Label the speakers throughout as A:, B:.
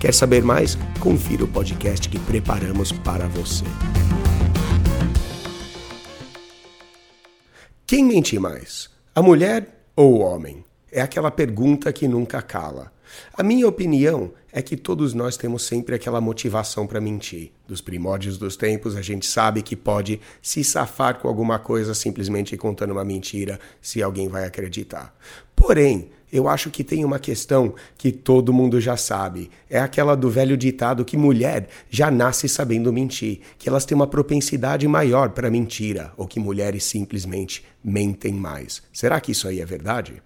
A: Quer saber mais? Confira o podcast que preparamos para você. Quem mente mais? A mulher ou o homem? É aquela pergunta que nunca cala. A minha opinião é que todos nós temos sempre aquela motivação para mentir. Dos primórdios dos tempos, a gente sabe que pode se safar com alguma coisa simplesmente contando uma mentira, se alguém vai acreditar. Porém, eu acho que tem uma questão que todo mundo já sabe. É aquela do velho ditado que mulher já nasce sabendo mentir, que elas têm uma propensidade maior para mentira, ou que mulheres simplesmente mentem mais. Será que isso aí é verdade?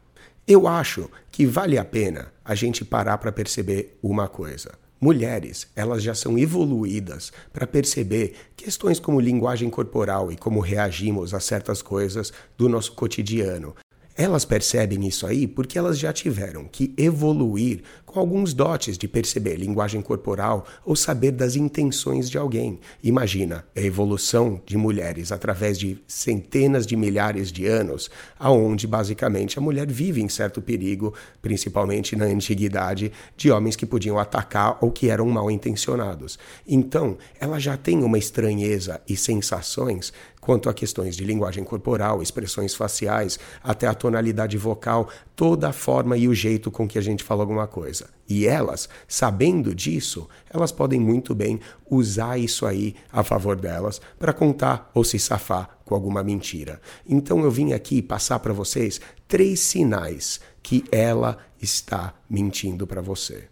A: Eu acho que vale a pena a gente parar para perceber uma coisa. Mulheres, elas já são evoluídas para perceber questões como linguagem corporal e como reagimos a certas coisas do nosso cotidiano. Elas percebem isso aí porque elas já tiveram que evoluir com alguns dotes de perceber linguagem corporal ou saber das intenções de alguém. Imagina a evolução de mulheres através de centenas de milhares de anos, aonde basicamente a mulher vive em certo perigo, principalmente na antiguidade, de homens que podiam atacar ou que eram mal intencionados. Então, ela já tem uma estranheza e sensações quanto a questões de linguagem corporal, expressões faciais, até a tonalidade vocal, toda a forma e o jeito com que a gente fala alguma coisa. E elas, sabendo disso, elas podem muito bem usar isso aí a favor delas para contar ou se safar com alguma mentira. Então eu vim aqui passar para vocês três sinais que ela está mentindo para você.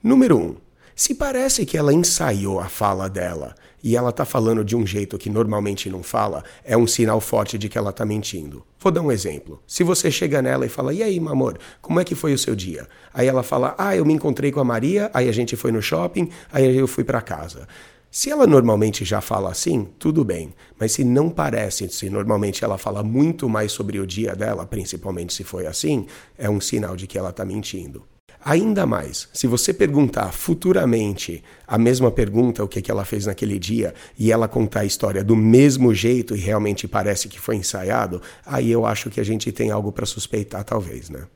A: Número um, se parece que ela ensaiou a fala dela e ela está falando de um jeito que normalmente não fala, é um sinal forte de que ela está mentindo. Vou dar um exemplo. Se você chega nela e fala: E aí, meu amor, como é que foi o seu dia? Aí ela fala: Ah, eu me encontrei com a Maria, aí a gente foi no shopping, aí eu fui para casa. Se ela normalmente já fala assim, tudo bem. Mas se não parece, se normalmente ela fala muito mais sobre o dia dela, principalmente se foi assim, é um sinal de que ela está mentindo. Ainda mais, se você perguntar futuramente a mesma pergunta, o que, que ela fez naquele dia, e ela contar a história do mesmo jeito e realmente parece que foi ensaiado, aí eu acho que a gente tem algo para suspeitar, talvez, né?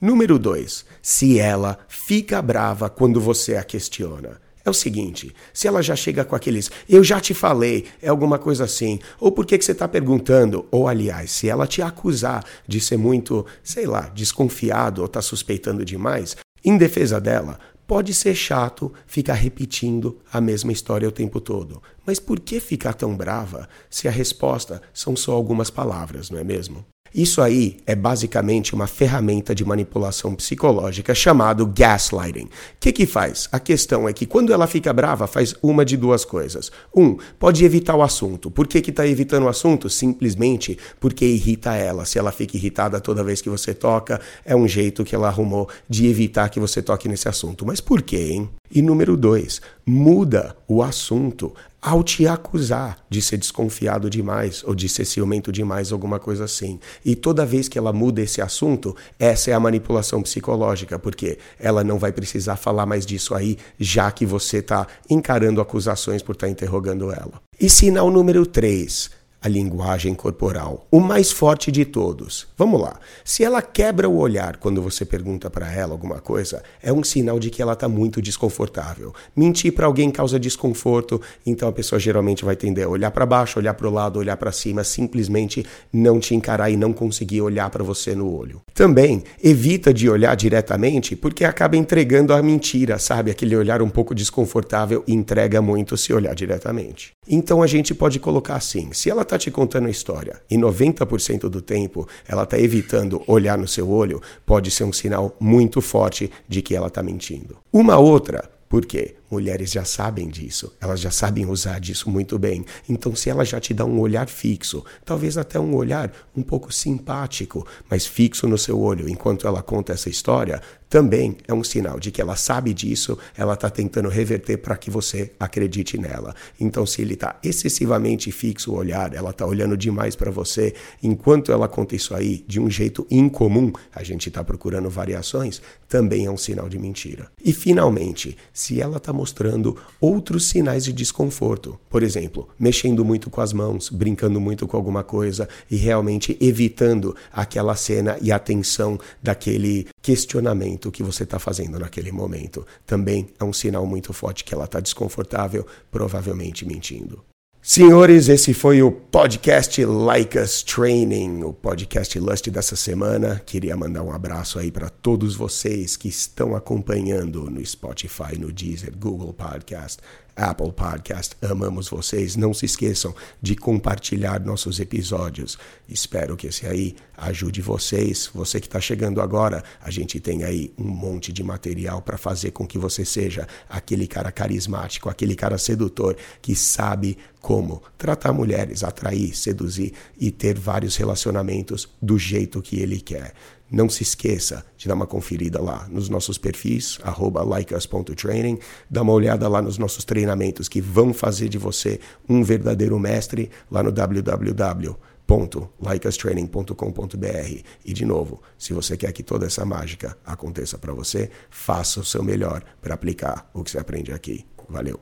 A: Número 2. Se ela fica brava quando você a questiona. É o seguinte, se ela já chega com aqueles eu já te falei, é alguma coisa assim, ou por que, que você está perguntando, ou aliás, se ela te acusar de ser muito, sei lá, desconfiado ou está suspeitando demais, em defesa dela, pode ser chato ficar repetindo a mesma história o tempo todo. Mas por que ficar tão brava se a resposta são só algumas palavras, não é mesmo? Isso aí é basicamente uma ferramenta de manipulação psicológica chamado gaslighting. O que que faz? A questão é que quando ela fica brava, faz uma de duas coisas. Um, pode evitar o assunto. Por que está evitando o assunto? Simplesmente porque irrita ela. Se ela fica irritada toda vez que você toca, é um jeito que ela arrumou de evitar que você toque nesse assunto. Mas por quê, hein? E número dois, muda o assunto ao te acusar de ser desconfiado demais ou de ser ciumento demais, alguma coisa assim. E toda vez que ela muda esse assunto, essa é a manipulação psicológica, porque ela não vai precisar falar mais disso aí, já que você está encarando acusações por estar tá interrogando ela. E sinal número 3 a linguagem corporal, o mais forte de todos. Vamos lá. Se ela quebra o olhar quando você pergunta para ela alguma coisa, é um sinal de que ela está muito desconfortável. Mentir para alguém causa desconforto, então a pessoa geralmente vai tender a olhar para baixo, olhar para o lado, olhar para cima, simplesmente não te encarar e não conseguir olhar para você no olho. Também evita de olhar diretamente, porque acaba entregando a mentira, sabe? Aquele olhar um pouco desconfortável entrega muito se olhar diretamente. Então a gente pode colocar assim: se ela está está te contando a história e 90% do tempo ela está evitando olhar no seu olho, pode ser um sinal muito forte de que ela está mentindo. Uma outra por quê? Mulheres já sabem disso, elas já sabem usar disso muito bem. Então, se ela já te dá um olhar fixo, talvez até um olhar um pouco simpático, mas fixo no seu olho enquanto ela conta essa história, também é um sinal de que ela sabe disso, ela está tentando reverter para que você acredite nela. Então, se ele está excessivamente fixo o olhar, ela está olhando demais para você, enquanto ela conta isso aí de um jeito incomum, a gente está procurando variações, também é um sinal de mentira. E finalmente, se ela está mostrando outros sinais de desconforto, por exemplo, mexendo muito com as mãos, brincando muito com alguma coisa e realmente evitando aquela cena e a atenção daquele questionamento que você está fazendo naquele momento. Também é um sinal muito forte que ela está desconfortável, provavelmente mentindo. Senhores, esse foi o podcast Like Us Training, o podcast Lust dessa semana. Queria mandar um abraço aí para todos vocês que estão acompanhando no Spotify, no Deezer, Google Podcast, Apple Podcast. Amamos vocês. Não se esqueçam de compartilhar nossos episódios. Espero que esse aí ajude vocês. Você que está chegando agora, a gente tem aí um monte de material para fazer com que você seja aquele cara carismático, aquele cara sedutor que sabe como tratar mulheres, atrair, seduzir e ter vários relacionamentos do jeito que ele quer. Não se esqueça de dar uma conferida lá nos nossos perfis, arroba likeus.training, dá uma olhada lá nos nossos treinamentos que vão fazer de você um verdadeiro mestre lá no www.likeustraining.com.br. E de novo, se você quer que toda essa mágica aconteça para você, faça o seu melhor para aplicar o que você aprende aqui. Valeu!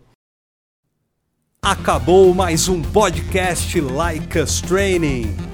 B: Acabou mais um podcast Like Us Training.